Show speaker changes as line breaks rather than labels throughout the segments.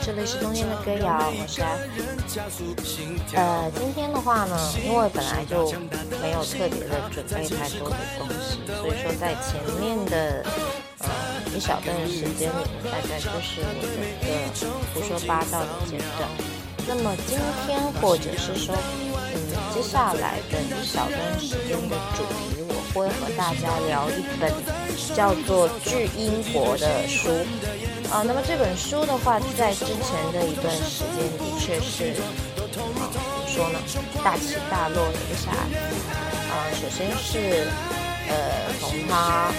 这里是冬天的歌谣，我是 F。呃，今天的话呢，因为本来就没有特别的准备太多的东西，所以说在前面的呃一小段时间里面，大概就是我的一个胡说八道的阶段。那么今天或者是说，嗯，接下来的一小段时间的主题，我会和大家聊一本叫做《巨英国》的书。啊，那么这本书的话，在之前的一段时间的确是，啊怎么说呢，大起大落的一个下。啊，首先是，呃，从它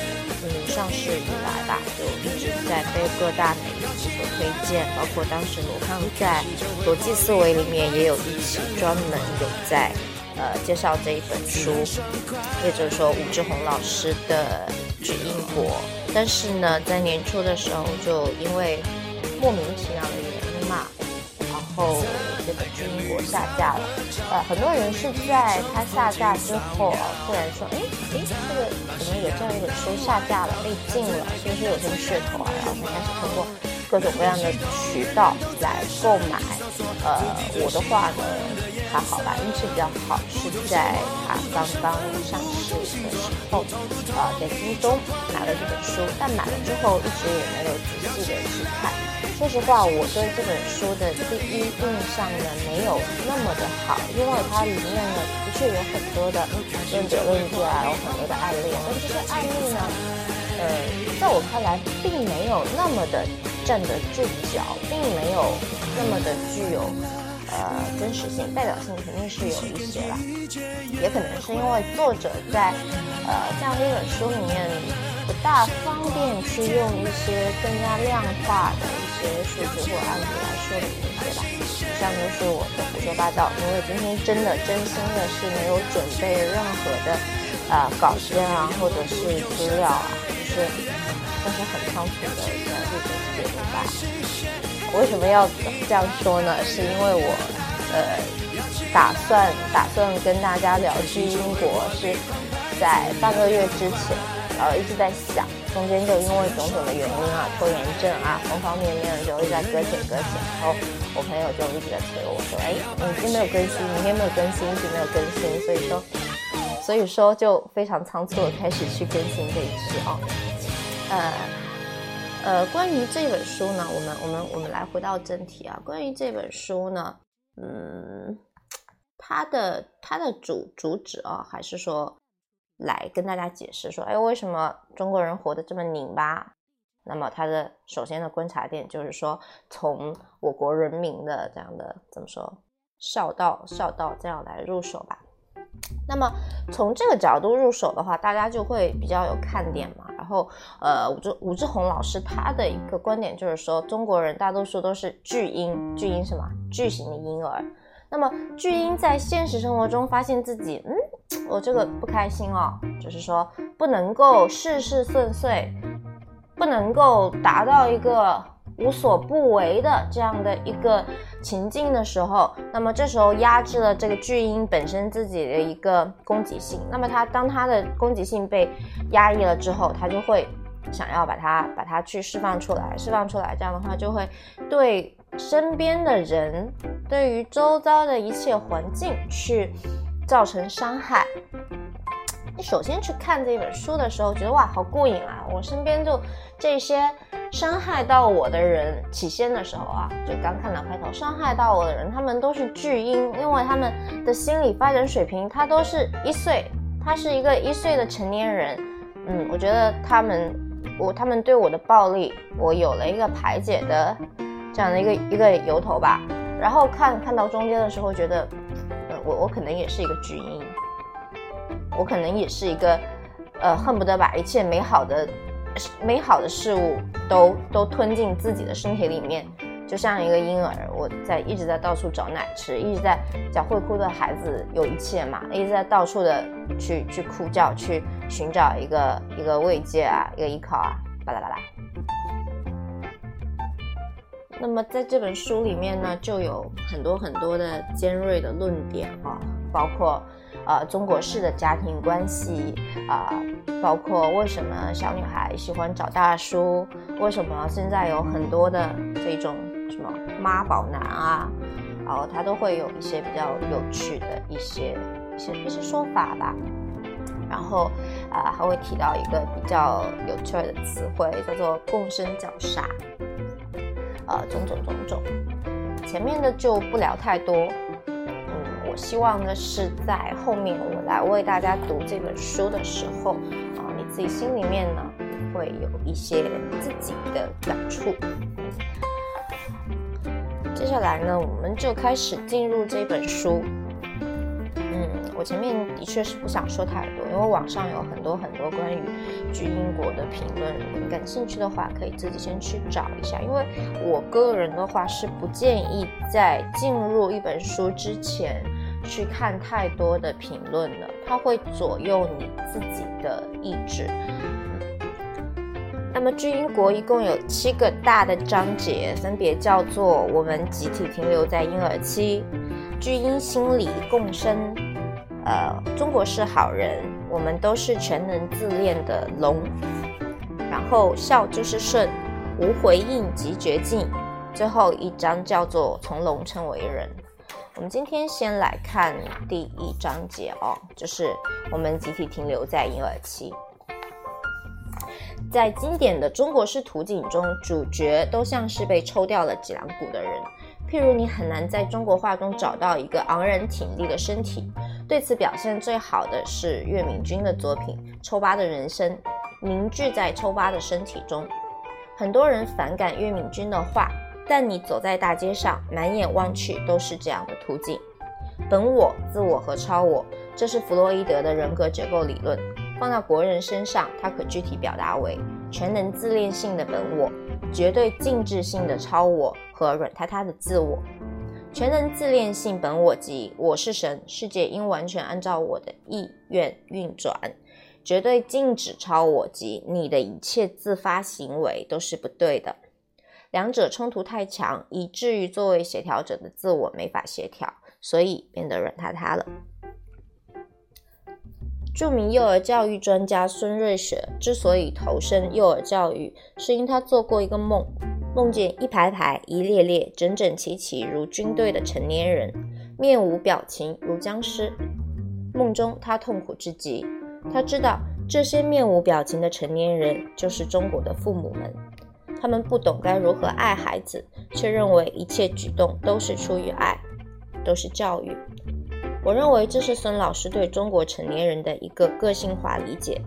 嗯上市以来吧，就一直在被各大媒体所推荐，包括当时罗胖在《逻辑思维》里面也有一期专门有在呃介绍这一本书，也就是说武志红老师的《巨英国》。但是呢，在年初的时候，就因为莫名其妙的原因嘛，然后这个《军火》下架了。呃，很多人是在它下架之后啊，突然说，哎哎，这个怎么有这样一本书下架了，被禁了？是不是有什么噱头啊？然后才开始通过各种各样的渠道来购买。呃，我的话呢，还好吧，运气比较好，是在它刚刚上市的时候，呃，在京东买了这本书，但买了之后一直也没有仔细的去看。说实话，我对这本书的第一印象呢，没有那么的好，因为它里面呢，的确有很多的论者论据啊，有很多的案例，但这些案例呢，呃，在我看来，并没有那么的站得住脚，并没有那么的具有。呃，真实性、代表性肯定是有一些啦，也可能是因为作者在呃这样的一本书里面不大方便去用一些更加量化的一些数据或案例来说明这些吧。以上就是我的胡说八道，因为今天真的真心的是没有准备任何的呃稿件啊，或者是资料啊，就是但是很仓促的一个录吧。为什么要这样说呢？是因为我，呃，打算打算跟大家聊去英国，是在半个月之前，然后一直在想，中间就因为种种的原因啊，拖延症啊，方方面面就一直在搁浅搁浅。然后我朋友就一直在催我说：“哎，你今天没有更新，明天没有更新，一直没有更新。”所以说，所以说就非常仓促的开始去更新这一期啊，呃。呃，关于这本书呢，我们我们我们来回到正题啊。关于这本书呢，嗯，它的它的主主旨啊，还是说来跟大家解释说，哎，为什么中国人活得这么拧巴？那么它的首先的观察点就是说，从我国人民的这样的怎么说孝道孝道这样来入手吧。那么从这个角度入手的话，大家就会比较有看点嘛。然后，呃，武志武志红老师他的一个观点就是说，中国人大多数都是巨婴，巨婴什么？巨型的婴儿。那么巨婴在现实生活中发现自己，嗯，我这个不开心哦，就是说不能够事事顺遂，不能够达到一个。无所不为的这样的一个情境的时候，那么这时候压制了这个巨婴本身自己的一个攻击性。那么他当他的攻击性被压抑了之后，他就会想要把它把它去释放出来，释放出来，这样的话就会对身边的人，对于周遭的一切环境去造成伤害。你首先去看这本书的时候，觉得哇，好过瘾啊！我身边就这些伤害到我的人，起先的时候啊，就刚看到开头，伤害到我的人，他们都是巨婴，因为他们的心理发展水平，他都是一岁，他是一个一岁的成年人。嗯，我觉得他们，我他们对我的暴力，我有了一个排解的这样的一个一个由头吧。然后看看到中间的时候，觉得，呃，我我可能也是一个巨婴。我可能也是一个，呃，恨不得把一切美好的、美好的事物都都吞进自己的身体里面，就像一个婴儿，我在一直在到处找奶吃，一直在叫会哭的孩子有一切嘛，一直在到处的去去哭叫，去寻找一个一个慰藉啊，一个依靠啊，巴拉巴拉。那么在这本书里面呢，就有很多很多的尖锐的论点啊，包括。呃，中国式的家庭关系啊，包括为什么小女孩喜欢找大叔，为什么现在有很多的这种什么妈宝男啊，然后他都会有一些比较有趣的一些一些一些说法吧。然后啊，还会提到一个比较有趣的词汇，叫做“共生绞杀”，呃，种种种种。前面的就不聊太多。希望呢是在后面我来为大家读这本书的时候，啊，你自己心里面呢会有一些自己的感触。接下来呢，我们就开始进入这本书。嗯我前面的确是不想说太多，因为网上有很多很多关于巨英国的评论，如果你感兴趣的话，可以自己先去找一下。因为我个人的话是不建议在进入一本书之前去看太多的评论了，它会左右你自己的意志。那么巨婴国一共有七个大的章节，分别叫做“我们集体停留在婴儿期”、“巨婴心理共生”。呃，中国是好人，我们都是全能自恋的龙。然后孝就是顺，无回应即绝境。最后一章叫做从龙称为人。我们今天先来看第一章节哦，就是我们集体停留在婴儿期。在经典的中国式图景中，主角都像是被抽掉了脊梁骨的人。譬如，你很难在中国画中找到一个昂然挺立的身体。对此表现最好的是岳敏君的作品《抽巴的人生》，凝聚在抽巴的身体中。很多人反感岳敏君的画，但你走在大街上，满眼望去都是这样的图景：本我、自我和超我。这是弗洛伊德的人格结构理论。放到国人身上，它可具体表达为全能自恋性的本我、绝对静止性的超我和软塌塌的自我。全能自恋性本我即我是神，世界应完全按照我的意愿运转；绝对静止超我即你的一切自发行为都是不对的。两者冲突太强，以至于作为协调者的自我没法协调，所以变得软塌塌了。著名幼儿教育专家孙瑞雪之所以投身幼儿教育，是因他做过一个梦。梦见一排排、一列列、整整齐齐如军队的成年人，面无表情如僵尸。梦中他痛苦至极，他知道这些面无表情的成年人就是中国的父母们。他们不懂该如何爱孩子，却认为一切举动都是出于爱，都是教育。我认为这是孙老师对中国成年人的一个个性化理解，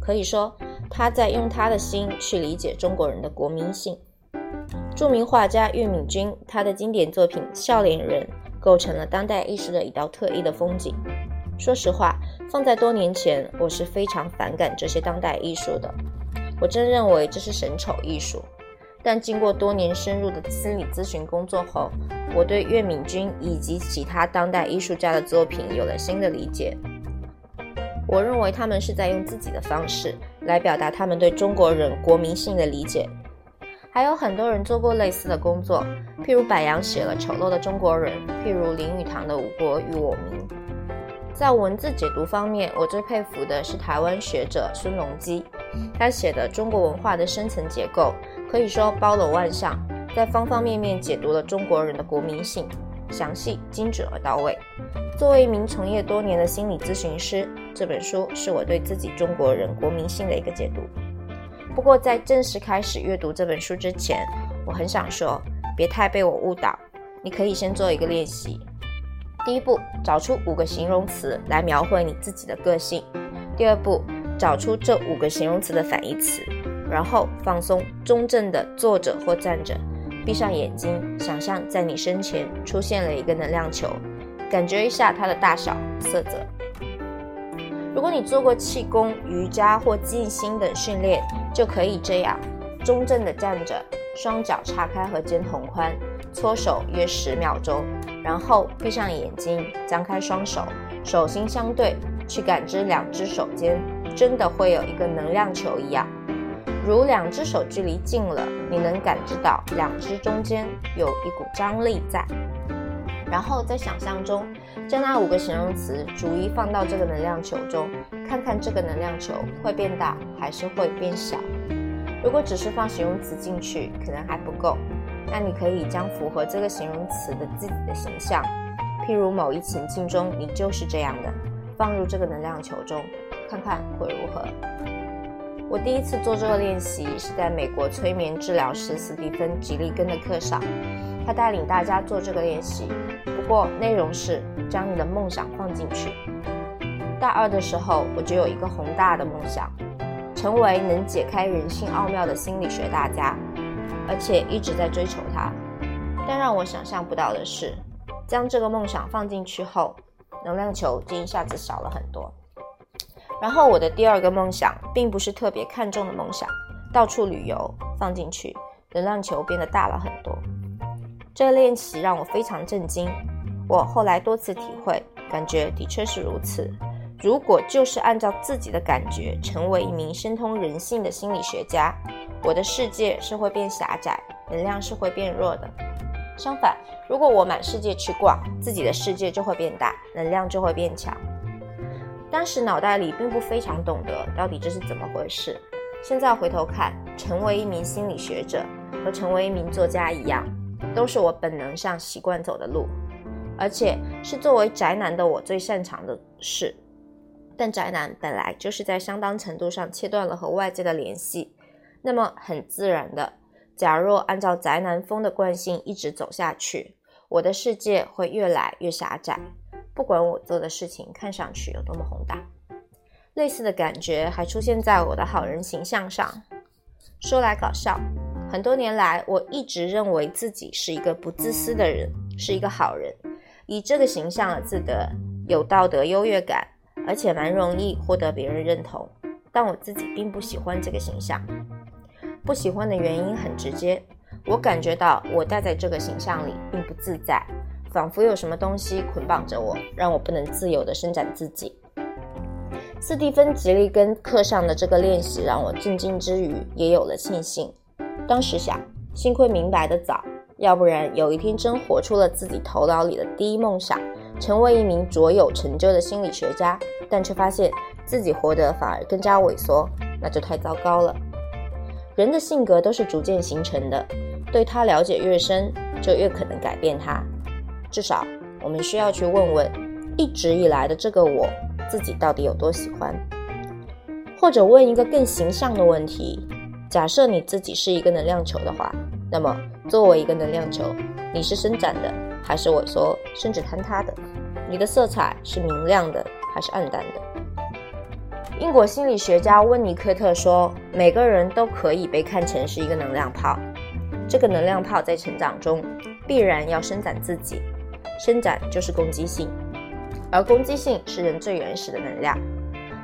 可以说他在用他的心去理解中国人的国民性。著名画家岳敏君，他的经典作品《笑脸人》构成了当代艺术的一道特异的风景。说实话，放在多年前，我是非常反感这些当代艺术的。我真认为这是神丑艺术。但经过多年深入的心理咨询工作后，我对岳敏君以及其他当代艺术家的作品有了新的理解。我认为他们是在用自己的方式来表达他们对中国人国民性的理解。还有很多人做过类似的工作，譬如柏杨写了《丑陋的中国人》，譬如林语堂的《吾国与我民》。在文字解读方面，我最佩服的是台湾学者孙隆基，他写的《中国文化的深层结构》可以说包罗万象，在方方面面解读了中国人的国民性，详细、精准而到位。作为一名从业多年的心理咨询师，这本书是我对自己中国人国民性的一个解读。不过，在正式开始阅读这本书之前，我很想说，别太被我误导。你可以先做一个练习。第一步，找出五个形容词来描绘你自己的个性。第二步，找出这五个形容词的反义词，然后放松，中正的坐着或站着，闭上眼睛，想象在你身前出现了一个能量球，感觉一下它的大小、色泽。如果你做过气功、瑜伽或静心等训练，就可以这样：中正的站着，双脚叉开和肩同宽，搓手约十秒钟，然后闭上眼睛，张开双手，手心相对，去感知两只手间真的会有一个能量球一样。如两只手距离近了，你能感知到两只中间有一股张力在。然后在想象中，将那五个形容词逐一放到这个能量球中，看看这个能量球会变大还是会变小。如果只是放形容词进去，可能还不够。那你可以将符合这个形容词的自己的形象，譬如某一情境中你就是这样的，放入这个能量球中，看看会如何。我第一次做这个练习是在美国催眠治疗师斯蒂芬·吉利根的课上，他带领大家做这个练习。不过内容是将你的梦想放进去。大二的时候，我就有一个宏大的梦想，成为能解开人性奥妙的心理学大家，而且一直在追求它。但让我想象不到的是，将这个梦想放进去后，能量球就一下子少了很多。然后我的第二个梦想，并不是特别看重的梦想，到处旅游放进去，能量球变得大了很多。这练习让我非常震惊。我后来多次体会，感觉的确是如此。如果就是按照自己的感觉，成为一名深通人性的心理学家，我的世界是会变狭窄，能量是会变弱的。相反，如果我满世界去逛，自己的世界就会变大，能量就会变强。当时脑袋里并不非常懂得到底这是怎么回事。现在回头看，成为一名心理学者和成为一名作家一样，都是我本能上习惯走的路，而且是作为宅男的我最擅长的事。但宅男本来就是在相当程度上切断了和外界的联系，那么很自然的，假若按照宅男风的惯性一直走下去，我的世界会越来越狭窄。不管我做的事情看上去有多么宏大，类似的感觉还出现在我的好人形象上。说来搞笑，很多年来我一直认为自己是一个不自私的人，是一个好人，以这个形象而自得，有道德优越感，而且蛮容易获得别人认同。但我自己并不喜欢这个形象，不喜欢的原因很直接，我感觉到我待在这个形象里并不自在。仿佛有什么东西捆绑着我，让我不能自由地伸展自己。斯蒂芬·吉利根课上的这个练习让我震惊之余，也有了庆幸。当时想，幸亏明白的早，要不然有一天真活出了自己头脑里的第一梦想，成为一名卓有成就的心理学家，但却发现自己活得反而更加萎缩，那就太糟糕了。人的性格都是逐渐形成的，对他了解越深，就越可能改变他。至少，我们需要去问问，一直以来的这个我自己到底有多喜欢，或者问一个更形象的问题：假设你自己是一个能量球的话，那么作为一个能量球，你是伸展的还是萎缩甚至坍塌的？你的色彩是明亮的还是暗淡的？英国心理学家温尼科特说：“每个人都可以被看成是一个能量泡，这个能量泡在成长中必然要伸展自己。”伸展就是攻击性，而攻击性是人最原始的能量。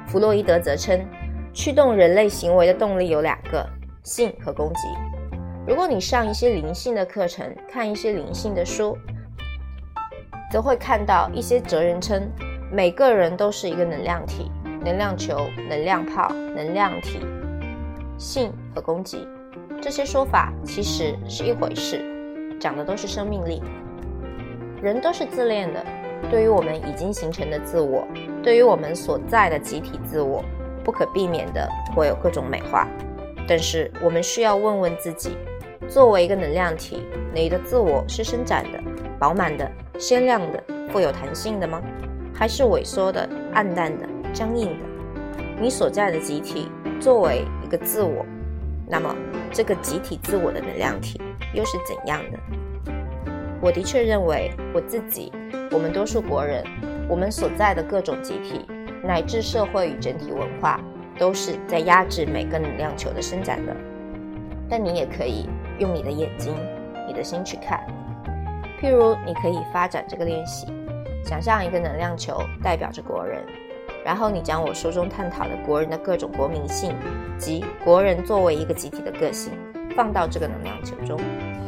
弗洛伊德则称，驱动人类行为的动力有两个：性和攻击。如果你上一些灵性的课程，看一些灵性的书，则会看到一些哲人称，每个人都是一个能量体，能量球、能量泡、能量体。性和攻击这些说法其实是一回事，讲的都是生命力。人都是自恋的，对于我们已经形成的自我，对于我们所在的集体自我，不可避免的会有各种美化。但是我们需要问问自己：作为一个能量体，你的自我是伸展的、饱满的、鲜亮的、富有弹性的吗？还是萎缩的、暗淡的、僵硬的？你所在的集体作为一个自我，那么这个集体自我的能量体又是怎样的？我的确认为，我自己，我们多数国人，我们所在的各种集体，乃至社会与整体文化，都是在压制每个能量球的伸展的。但你也可以用你的眼睛、你的心去看。譬如，你可以发展这个练习，想象一个能量球代表着国人，然后你将我书中探讨的国人的各种国民性及国人作为一个集体的个性，放到这个能量球中。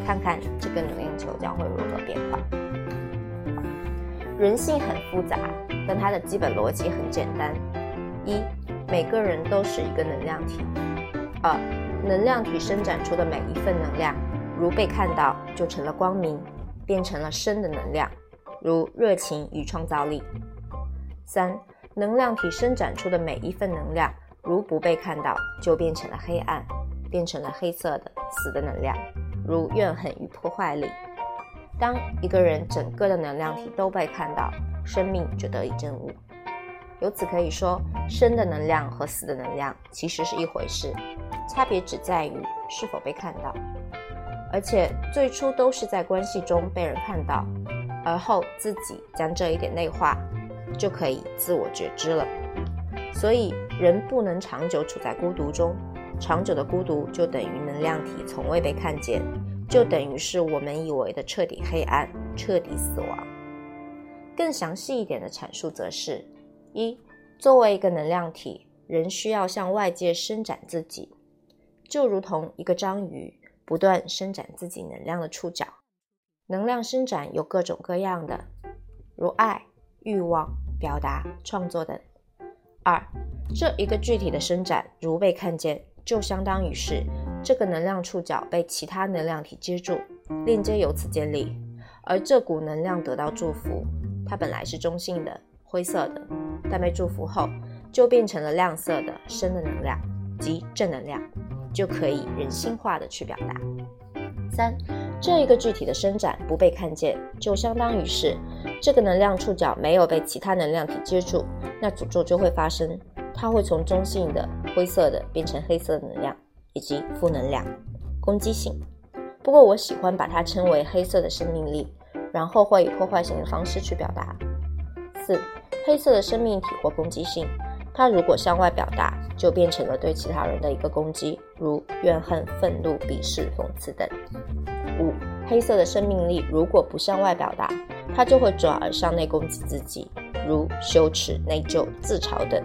看看这个能量球将会如何变化。人性很复杂，但它的基本逻辑很简单：一，每个人都是一个能量体；二，能量体伸展出的每一份能量，如被看到，就成了光明，变成了生的能量，如热情与创造力；三，能量体伸展出的每一份能量，如不被看到，就变成了黑暗，变成了黑色的死的能量。如怨恨与破坏力。当一个人整个的能量体都被看到，生命就得以证悟。由此可以说，生的能量和死的能量其实是一回事，差别只在于是否被看到。而且最初都是在关系中被人看到，而后自己将这一点内化，就可以自我觉知了。所以人不能长久处在孤独中，长久的孤独就等于能量体从未被看见，就等于是我们以为的彻底黑暗、彻底死亡。更详细一点的阐述则是：一，作为一个能量体，人需要向外界伸展自己，就如同一个章鱼。不断伸展自己能量的触角，能量伸展有各种各样的，如爱、欲望、表达、创作等。二，这一个具体的伸展如被看见，就相当于是这个能量触角被其他能量体接住，链接由此建立，而这股能量得到祝福。它本来是中性的、灰色的，但被祝福后就变成了亮色的深的能量，即正能量。就可以人性化的去表达。三，这一个具体的伸展不被看见，就相当于是这个能量触角没有被其他能量体接住，那诅咒就会发生，它会从中性的灰色的变成黑色能量以及负能量、攻击性。不过我喜欢把它称为黑色的生命力，然后会以破坏性的方式去表达。四，黑色的生命体或攻击性。它如果向外表达，就变成了对其他人的一个攻击，如怨恨、愤怒、鄙视、讽刺等。五、黑色的生命力如果不向外表达，它就会转而向内攻击自己，如羞耻、内疚、自嘲等。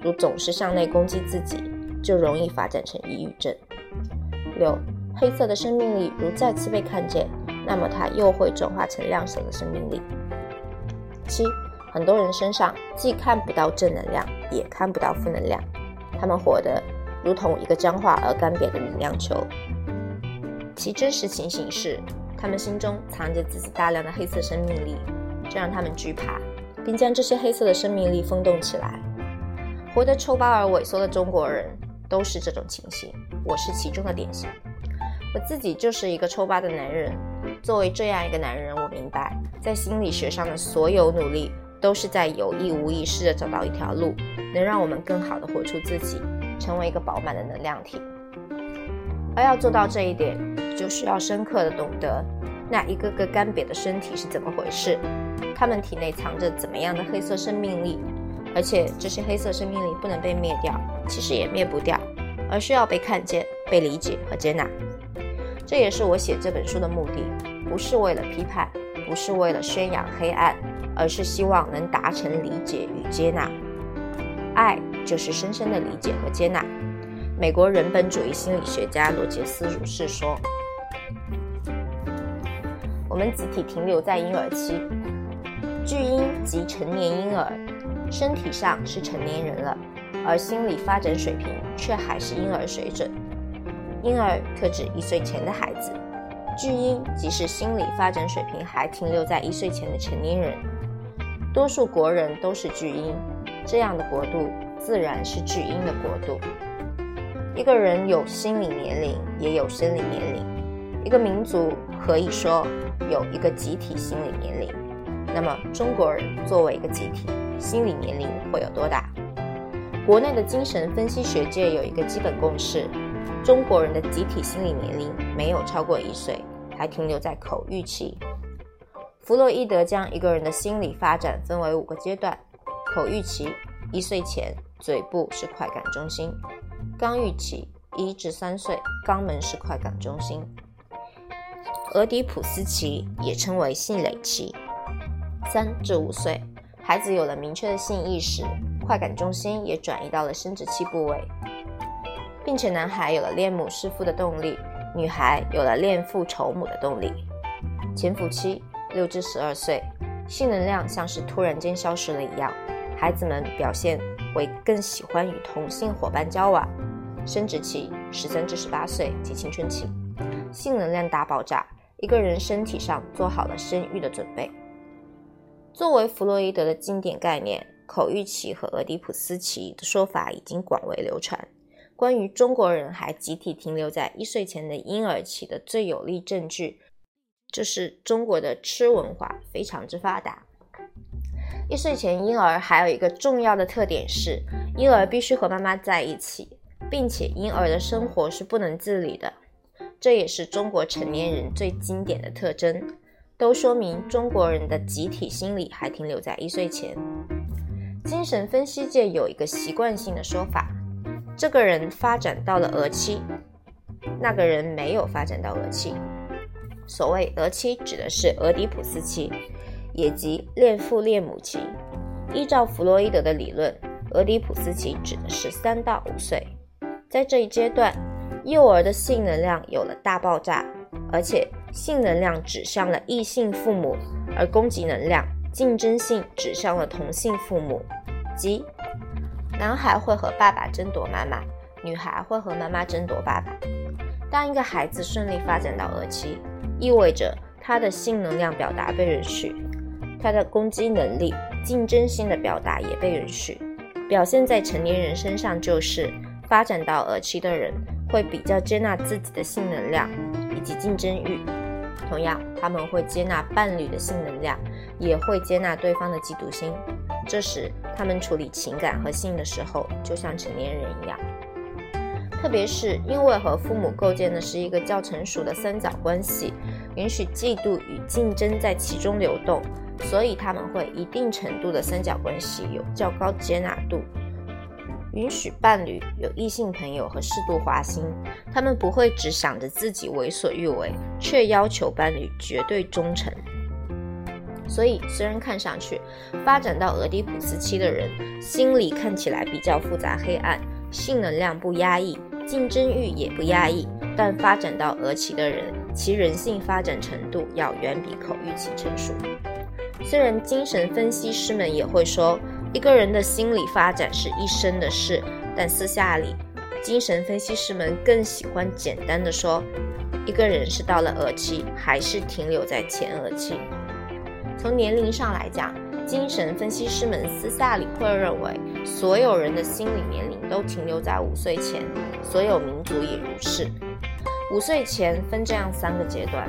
如总是向内攻击自己，就容易发展成抑郁症。六、黑色的生命力如再次被看见，那么它又会转化成亮色的生命力。七。很多人身上既看不到正能量，也看不到负能量，他们活得如同一个僵化而干瘪的能量球。其真实情形是，他们心中藏着自己大量的黑色生命力，这让他们惧怕，并将这些黑色的生命力封冻起来。活得抽巴而萎缩的中国人都是这种情形，我是其中的典型。我自己就是一个抽巴的男人。作为这样一个男人，我明白，在心理学上的所有努力。都是在有意无意试着找到一条路，能让我们更好的活出自己，成为一个饱满的能量体。而要做到这一点，就需要深刻的懂得那一个个干瘪的身体是怎么回事，他们体内藏着怎么样的黑色生命力，而且这些黑色生命力不能被灭掉，其实也灭不掉，而需要被看见、被理解和接纳。这也是我写这本书的目的，不是为了批判，不是为了宣扬黑暗。而是希望能达成理解与接纳，爱就是深深的理解和接纳。美国人本主义心理学家罗杰斯如是说：“我们集体停留在婴儿期，巨婴即成年婴儿，身体上是成年人了，而心理发展水平却还是婴儿水准。婴儿特指一岁前的孩子，巨婴即是心理发展水平还停留在一岁前的成年人。”多数国人都是巨婴，这样的国度自然是巨婴的国度。一个人有心理年龄，也有生理年龄。一个民族可以说有一个集体心理年龄。那么中国人作为一个集体，心理年龄会有多大？国内的精神分析学界有一个基本共识：中国人的集体心理年龄没有超过一岁，还停留在口欲期。弗洛伊德将一个人的心理发展分为五个阶段：口欲期，一岁前，嘴部是快感中心；肛欲期，一至三岁，肛门是快感中心；俄狄浦斯期，也称为性蕾期，三至五岁，孩子有了明确的性意识，快感中心也转移到了生殖器部位，并且男孩有了恋母弑父的动力，女孩有了恋父仇母的动力；潜伏期。六至十二岁，性能量像是突然间消失了一样，孩子们表现为更喜欢与同性伙伴交往。生殖期十三至十八岁及青春期，性能量大爆炸，一个人身体上做好了生育的准备。作为弗洛伊德的经典概念，口欲期和俄狄浦斯期的说法已经广为流传。关于中国人还集体停留在一岁前的婴儿期的最有力证据，就是中国的吃文化非常之发达。一岁前婴儿还有一个重要的特点是，婴儿必须和妈妈在一起，并且婴儿的生活是不能自理的。这也是中国成年人最经典的特征，都说明中国人的集体心理还停留在一岁前。精神分析界有一个习惯性的说法。这个人发展到了儿期，那个人没有发展到儿期。所谓儿期，指的是俄狄浦斯期，也即恋父恋母期。依照弗洛伊德的理论，俄狄浦斯期指的是三到五岁。在这一阶段，幼儿的性能量有了大爆炸，而且性能量指向了异性父母，而攻击能量、竞争性指向了同性父母，即。男孩会和爸爸争夺妈妈，女孩会和妈妈争夺爸爸。当一个孩子顺利发展到儿期，意味着他的性能量表达被允许，他的攻击能力、竞争性的表达也被允许。表现在成年人身上就是，发展到儿期的人会比较接纳自己的性能量以及竞争欲，同样他们会接纳伴侣的性能量，也会接纳对方的嫉妒心。这时，他们处理情感和性的时候，就像成年人一样。特别是因为和父母构建的是一个较成熟的三角关系，允许嫉妒与竞争在其中流动，所以他们会一定程度的三角关系有较高接纳度，允许伴侣有异性朋友和适度花心。他们不会只想着自己为所欲为，却要求伴侣绝对忠诚。所以，虽然看上去发展到俄狄浦斯期的人心理看起来比较复杂黑暗，性能量不压抑，竞争欲也不压抑，但发展到俄期的人，其人性发展程度要远比口欲期成熟。虽然精神分析师们也会说一个人的心理发展是一生的事，但私下里，精神分析师们更喜欢简单的说，一个人是到了俄期，还是停留在前俄期。从年龄上来讲，精神分析师们私下里会认为，所有人的心理年龄都停留在五岁前，所有民族也如是。五岁前分这样三个阶段：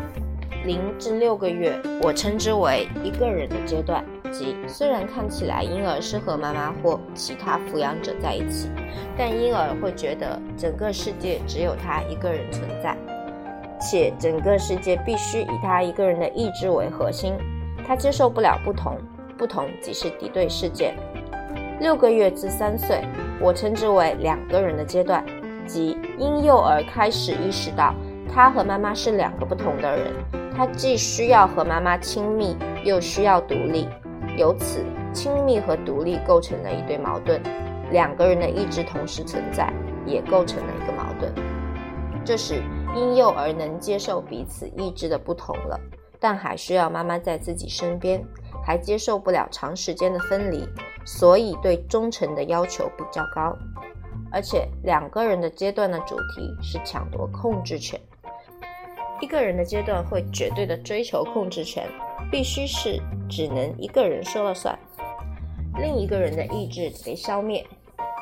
零至六个月，我称之为一个人的阶段，即虽然看起来婴儿是和妈妈或其他抚养者在一起，但婴儿会觉得整个世界只有他一个人存在，且整个世界必须以他一个人的意志为核心。他接受不了不同，不同即是敌对事件。六个月至三岁，我称之为两个人的阶段，即婴幼儿开始意识到他和妈妈是两个不同的人，他既需要和妈妈亲密，又需要独立。由此，亲密和独立构成了一对矛盾，两个人的意志同时存在，也构成了一个矛盾。这时，婴幼儿能接受彼此意志的不同了。但还需要妈妈在自己身边，还接受不了长时间的分离，所以对忠诚的要求比较高。而且两个人的阶段的主题是抢夺控制权，一个人的阶段会绝对的追求控制权，必须是只能一个人说了算，另一个人的意志被消灭。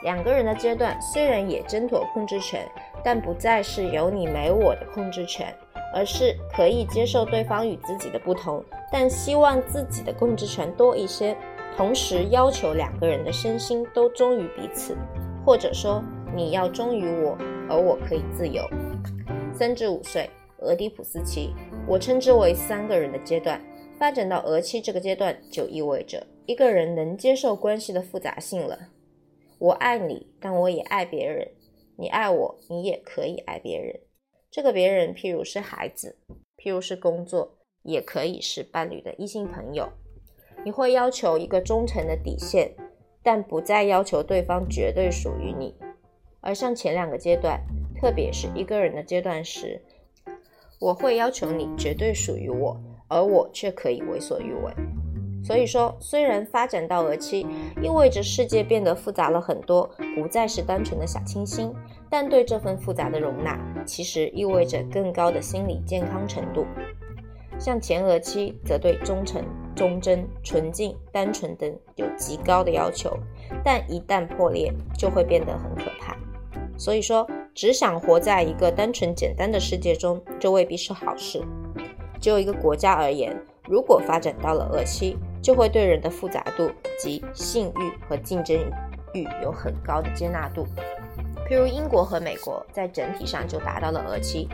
两个人的阶段虽然也争夺控制权，但不再是有你没我的控制权。而是可以接受对方与自己的不同，但希望自己的控制权多一些，同时要求两个人的身心都忠于彼此，或者说你要忠于我，而我可以自由。三至五岁，俄狄浦斯期，我称之为三个人的阶段。发展到俄期这个阶段，就意味着一个人能接受关系的复杂性了。我爱你，但我也爱别人；你爱我，你也可以爱别人。这个别人，譬如是孩子，譬如是工作，也可以是伴侣的异性朋友。你会要求一个忠诚的底线，但不再要求对方绝对属于你。而像前两个阶段，特别是一个人的阶段时，我会要求你绝对属于我，而我却可以为所欲为。所以说，虽然发展到儿期意味着世界变得复杂了很多，不再是单纯的小清新。但对这份复杂的容纳，其实意味着更高的心理健康程度。像前额期，则对忠诚、忠贞、纯净、单纯等有极高的要求，但一旦破裂，就会变得很可怕。所以说，只想活在一个单纯简单的世界中，这未必是好事。就一个国家而言，如果发展到了恶期，就会对人的复杂度及性欲和竞争欲有很高的接纳度。譬如英国和美国在整体上就达到了俄期，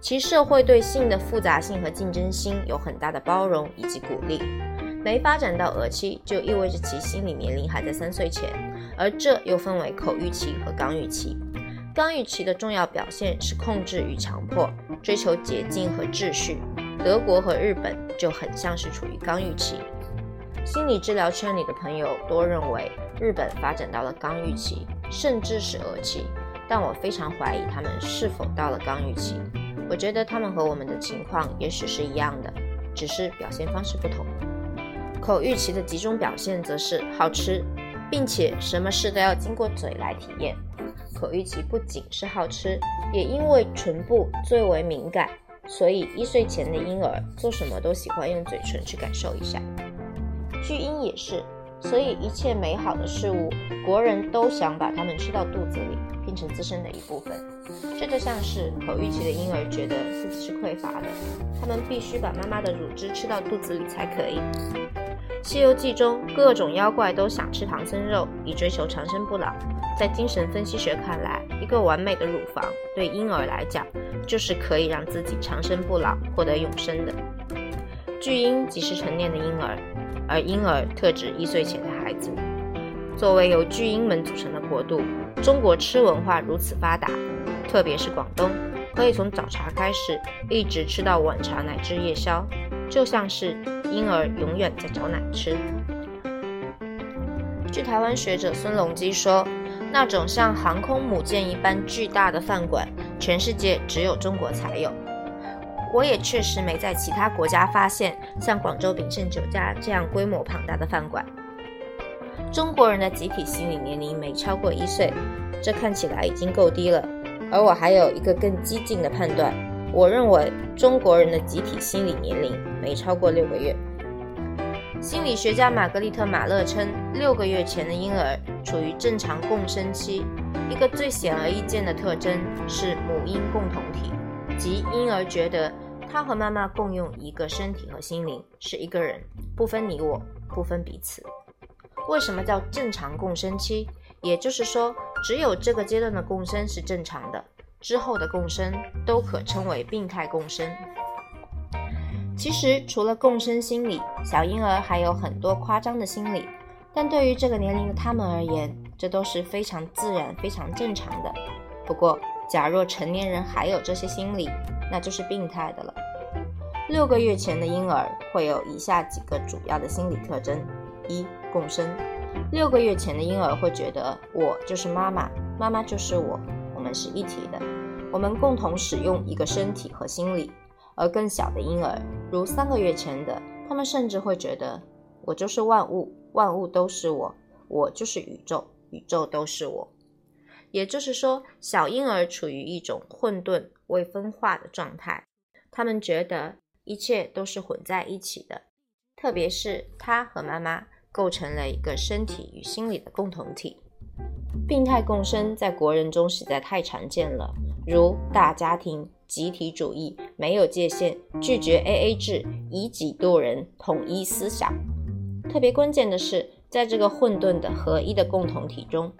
其社会对性的复杂性和竞争心有很大的包容以及鼓励。没发展到俄期，就意味着其心理年龄还在三岁前，而这又分为口欲期和刚欲期。刚欲期的重要表现是控制与强迫，追求捷径和秩序。德国和日本就很像是处于刚预期，心理治疗圈里的朋友多认为日本发展到了刚预期，甚至是恶期，但我非常怀疑他们是否到了刚预期。我觉得他们和我们的情况也许是一样的，只是表现方式不同。口欲期的集中表现则是好吃，并且什么事都要经过嘴来体验。口欲期不仅是好吃，也因为唇部最为敏感。所以一岁前的婴儿做什么都喜欢用嘴唇去感受一下，巨婴也是。所以一切美好的事物，国人都想把它们吃到肚子里，变成自身的一部分。这就像是口欲期的婴儿觉得自己是匮乏的，他们必须把妈妈的乳汁吃到肚子里才可以。《西游记》中各种妖怪都想吃唐僧肉，以追求长生不老。在精神分析学看来，一个完美的乳房对婴儿来讲，就是可以让自己长生不老、获得永生的。巨婴即是成年的婴儿，而婴儿特指一岁前的孩子。作为由巨婴们组成的国度，中国吃文化如此发达，特别是广东，可以从早茶开始，一直吃到晚茶乃至夜宵，就像是。婴儿永远在找奶吃。据台湾学者孙隆基说，那种像航空母舰一般巨大的饭馆，全世界只有中国才有。我也确实没在其他国家发现像广州炳胜酒家这样规模庞大的饭馆。中国人的集体心理年龄没超过一岁，这看起来已经够低了。而我还有一个更激进的判断。我认为中国人的集体心理年龄没超过六个月。心理学家玛格丽特·马勒称，六个月前的婴儿处于正常共生期。一个最显而易见的特征是母婴共同体，即婴儿觉得他和妈妈共用一个身体和心灵，是一个人，不分你我，不分彼此。为什么叫正常共生期？也就是说，只有这个阶段的共生是正常的。之后的共生都可称为病态共生。其实，除了共生心理，小婴儿还有很多夸张的心理，但对于这个年龄的他们而言，这都是非常自然、非常正常的。不过，假若成年人还有这些心理，那就是病态的了。六个月前的婴儿会有以下几个主要的心理特征：一、共生。六个月前的婴儿会觉得我就是妈妈，妈妈就是我。我们是一体的，我们共同使用一个身体和心理。而更小的婴儿，如三个月前的，他们甚至会觉得我就是万物，万物都是我，我就是宇宙，宇宙都是我。也就是说，小婴儿处于一种混沌未分化的状态，他们觉得一切都是混在一起的，特别是他和妈妈构成了一个身体与心理的共同体。病态共生在国人中实在太常见了，如大家庭、集体主义、没有界限、拒绝 AA 制、以己度人、统一思想。特别关键的是，在这个混沌的合一的共同体中，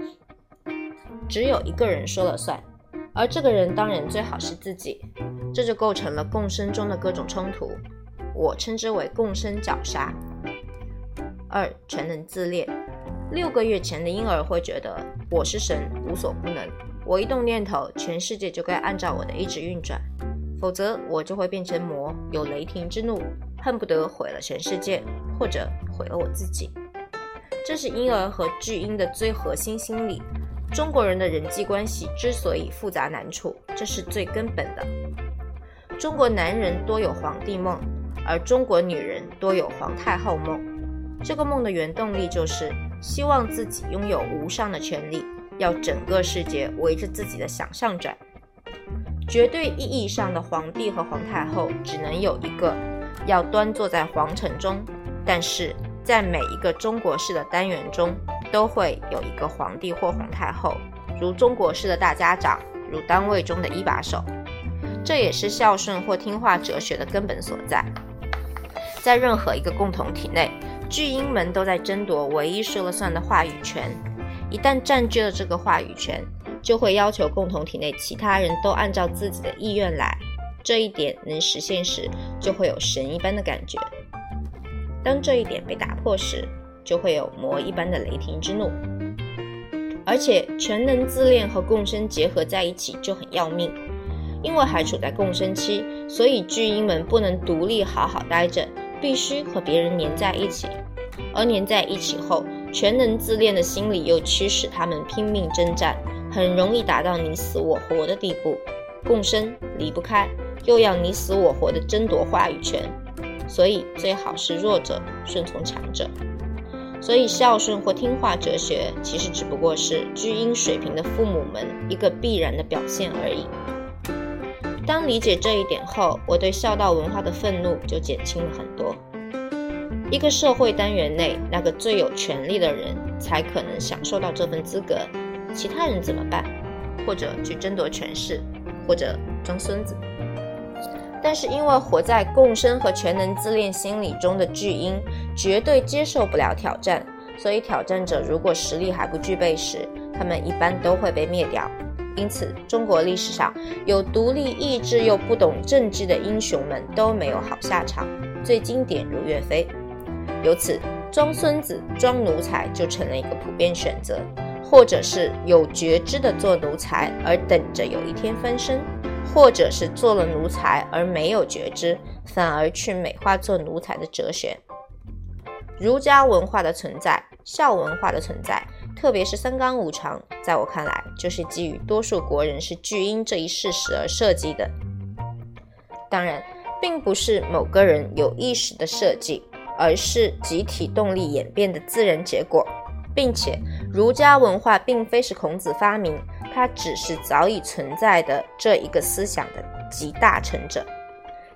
只有一个人说了算，而这个人当然最好是自己，这就构成了共生中的各种冲突，我称之为共生绞杀。二，全能自恋。六个月前的婴儿会觉得我是神，无所不能。我一动念头，全世界就该按照我的意志运转，否则我就会变成魔，有雷霆之怒，恨不得毁了全世界，或者毁了我自己。这是婴儿和巨婴的最核心心理。中国人的人际关系之所以复杂难处，这是最根本的。中国男人多有皇帝梦，而中国女人多有皇太后梦。这个梦的原动力就是。希望自己拥有无上的权利，要整个世界围着自己的想象转。绝对意义上的皇帝和皇太后只能有一个，要端坐在皇城中。但是在每一个中国式的单元中，都会有一个皇帝或皇太后，如中国式的大家长，如单位中的一把手。这也是孝顺或听话哲学的根本所在。在任何一个共同体内，巨婴们都在争夺唯一说了算的话语权。一旦占据了这个话语权，就会要求共同体内其他人都按照自己的意愿来。这一点能实现时，就会有神一般的感觉；当这一点被打破时，就会有魔一般的雷霆之怒。而且，全能自恋和共生结合在一起就很要命。因为还处在共生期，所以巨婴们不能独立好好待着，必须和别人粘在一起。而粘在一起后，全能自恋的心理又驱使他们拼命征战，很容易达到你死我活的地步。共生离不开，又要你死我活的争夺话语权，所以最好是弱者顺从强者。所以孝顺或听话哲学，其实只不过是巨婴水平的父母们一个必然的表现而已。当理解这一点后，我对孝道文化的愤怒就减轻了很多。一个社会单元内，那个最有权力的人才可能享受到这份资格，其他人怎么办？或者去争夺权势，或者装孙子。但是因为活在共生和全能自恋心理中的巨婴，绝对接受不了挑战，所以挑战者如果实力还不具备时，他们一般都会被灭掉。因此，中国历史上有独立意志又不懂政治的英雄们都没有好下场。最经典如岳飞，由此装孙子、装奴才就成了一个普遍选择，或者是有觉知的做奴才而等着有一天翻身，或者是做了奴才而没有觉知，反而去美化做奴才的哲学。儒家文化的存在，孝文化的存在。特别是三纲五常，在我看来，就是基于多数国人是巨婴这一事实而设计的。当然，并不是某个人有意识的设计，而是集体动力演变的自然结果，并且儒家文化并非是孔子发明，它只是早已存在的这一个思想的集大成者。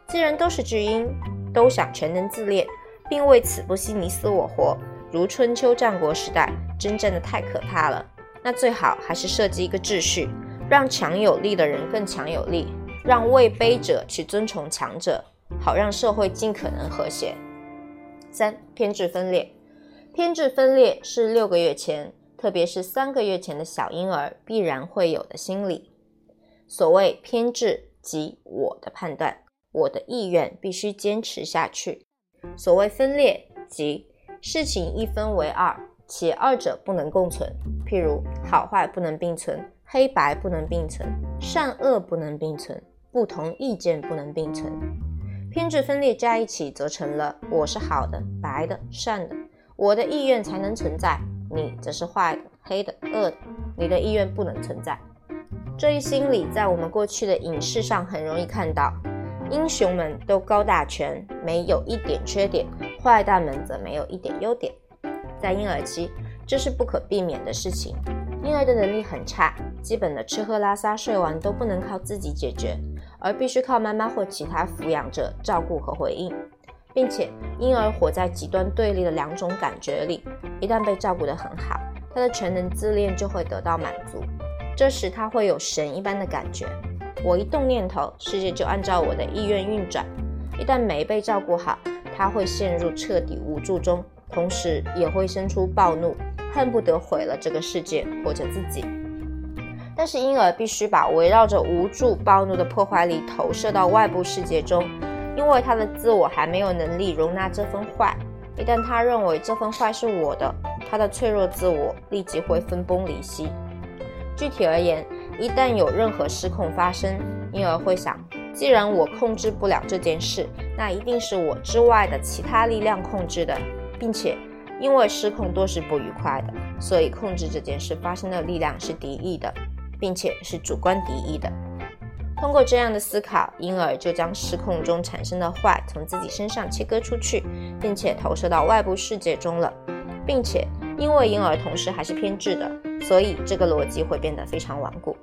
既然都是巨婴，都想全能自恋，并为此不惜你死我活。如春秋战国时代，真正的太可怕了。那最好还是设计一个秩序，让强有力的人更强有力，让位卑者去尊崇强者，好让社会尽可能和谐。三偏执分裂，偏执分裂是六个月前，特别是三个月前的小婴儿必然会有的心理。所谓偏执，即我的判断，我的意愿必须坚持下去。所谓分裂，即事情一分为二，且二者不能共存。譬如好坏不能并存，黑白不能并存，善恶不能并存，不同意见不能并存。偏执分裂加一起，则成了我是好的、白的、善的，我的意愿才能存在；你则是坏的、黑的、恶的，你的意愿不能存在。这一心理在我们过去的影视上很容易看到。英雄们都高大全，没有一点缺点；坏蛋们则没有一点优点。在婴儿期，这是不可避免的事情。婴儿的能力很差，基本的吃喝拉撒睡玩都不能靠自己解决，而必须靠妈妈或其他抚养者照顾和回应，并且婴儿活在极端对立的两种感觉里。一旦被照顾得很好，他的全能自恋就会得到满足，这时他会有神一般的感觉。我一动念头，世界就按照我的意愿运转。一旦没被照顾好，他会陷入彻底无助中，同时也会生出暴怒，恨不得毁了这个世界或者自己。但是婴儿必须把围绕着无助、暴怒的破坏力投射到外部世界中，因为他的自我还没有能力容纳这份坏。一旦他认为这份坏是我的，他的脆弱自我立即会分崩离析。具体而言，一旦有任何失控发生，婴儿会想：既然我控制不了这件事，那一定是我之外的其他力量控制的，并且因为失控多是不愉快的，所以控制这件事发生的力量是敌意的，并且是主观敌意的。通过这样的思考，婴儿就将失控中产生的坏从自己身上切割出去，并且投射到外部世界中了，并且。因为婴儿同时还是偏执的，所以这个逻辑会变得非常顽固。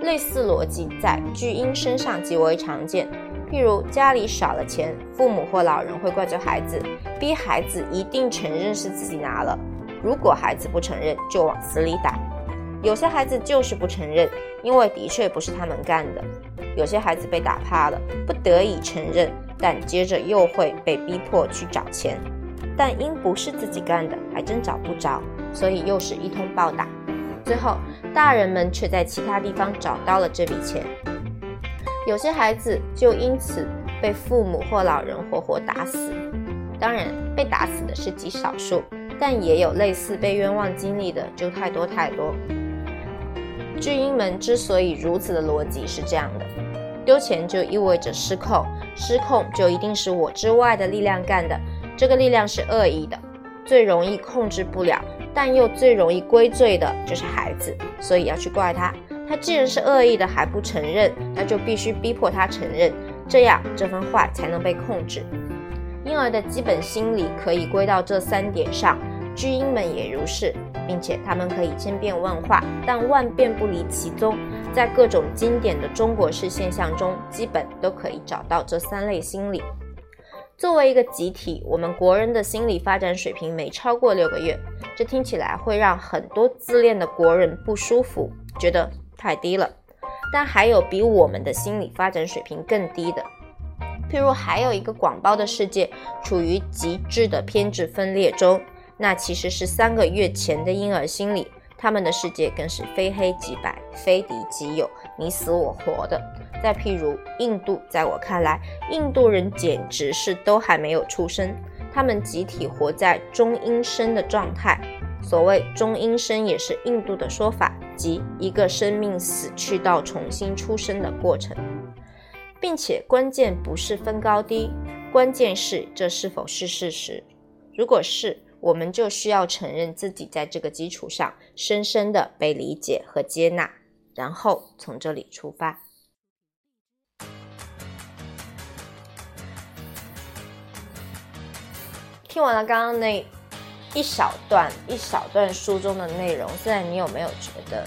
类似逻辑在巨婴身上极为常见，譬如家里少了钱，父母或老人会怪罪孩子，逼孩子一定承认是自己拿了。如果孩子不承认，就往死里打。有些孩子就是不承认，因为的确不是他们干的；有些孩子被打趴了，不得已承认，但接着又会被逼迫去找钱，但因不是自己干的，还真找不着，所以又是一通暴打。最后，大人们却在其他地方找到了这笔钱。有些孩子就因此被父母或老人活活打死。当然，被打死的是极少数，但也有类似被冤枉经历的就太多太多。巨婴们之所以如此的逻辑是这样的：丢钱就意味着失控，失控就一定是我之外的力量干的，这个力量是恶意的，最容易控制不了，但又最容易归罪的就是孩子，所以要去怪他。他既然是恶意的还不承认，那就必须逼迫他承认，这样这份坏才能被控制。婴儿的基本心理可以归到这三点上。巨婴们也如是，并且他们可以千变万化，但万变不离其宗。在各种经典的中国式现象中，基本都可以找到这三类心理。作为一个集体，我们国人的心理发展水平没超过六个月，这听起来会让很多自恋的国人不舒服，觉得太低了。但还有比我们的心理发展水平更低的，譬如还有一个广袤的世界处于极致的偏执分裂中。那其实是三个月前的婴儿心理，他们的世界更是非黑即白、非敌即友、你死我活的。再譬如印度，在我看来，印度人简直是都还没有出生，他们集体活在中阴身的状态。所谓中阴身，也是印度的说法，即一个生命死去到重新出生的过程，并且关键不是分高低，关键是这是否是事实。如果是，我们就需要承认自己在这个基础上深深的被理解和接纳，然后从这里出发。听完了刚刚那一小段一小段书中的内容，现在你有没有觉得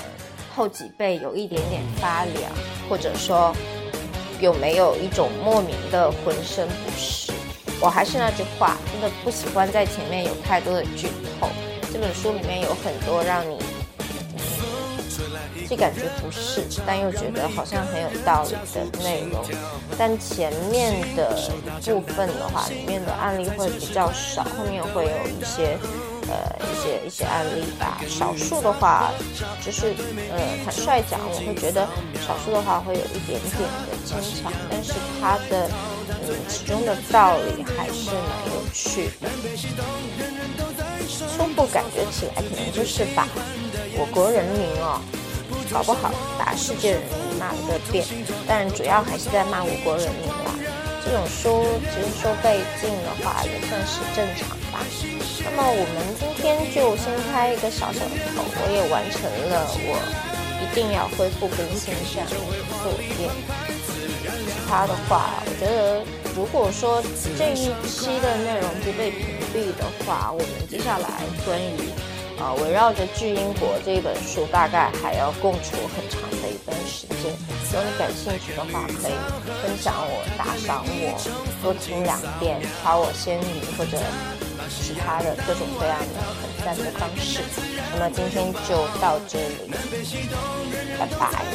后脊背有一点点发凉，或者说有没有一种莫名的浑身不适？我还是那句话，真的不喜欢在前面有太多的剧透。这本书里面有很多让你既感觉不适，但又觉得好像很有道理的内容。但前面的部分的话，里面的案例会比较少，后面会有一些呃一些一些案例吧。少数的话，就是呃坦率讲，我会觉得少数的话会有一点点的牵强，但是它的。嗯，其中的道理还是蛮有趣的。初步感觉起来，可能就是把我国人民哦，搞不好把世界人民骂了个遍。但主要还是在骂我国人民啦。这种书其实说被禁的话，也算是正常吧。那么我们今天就先开一个小小的头，我也完成了我一定要恢复更新这样的作业。其他的话，我觉得如果说这一期的内容不被屏蔽的话，我们接下来关于呃围绕着《巨婴国》这一本书，大概还要共处很长的一段时间。如果你感兴趣的话，可以分享我、打赏我、多听两遍、夸我仙女或者其他的各种各样的很赞的方式。那么今天就到这里，拜拜。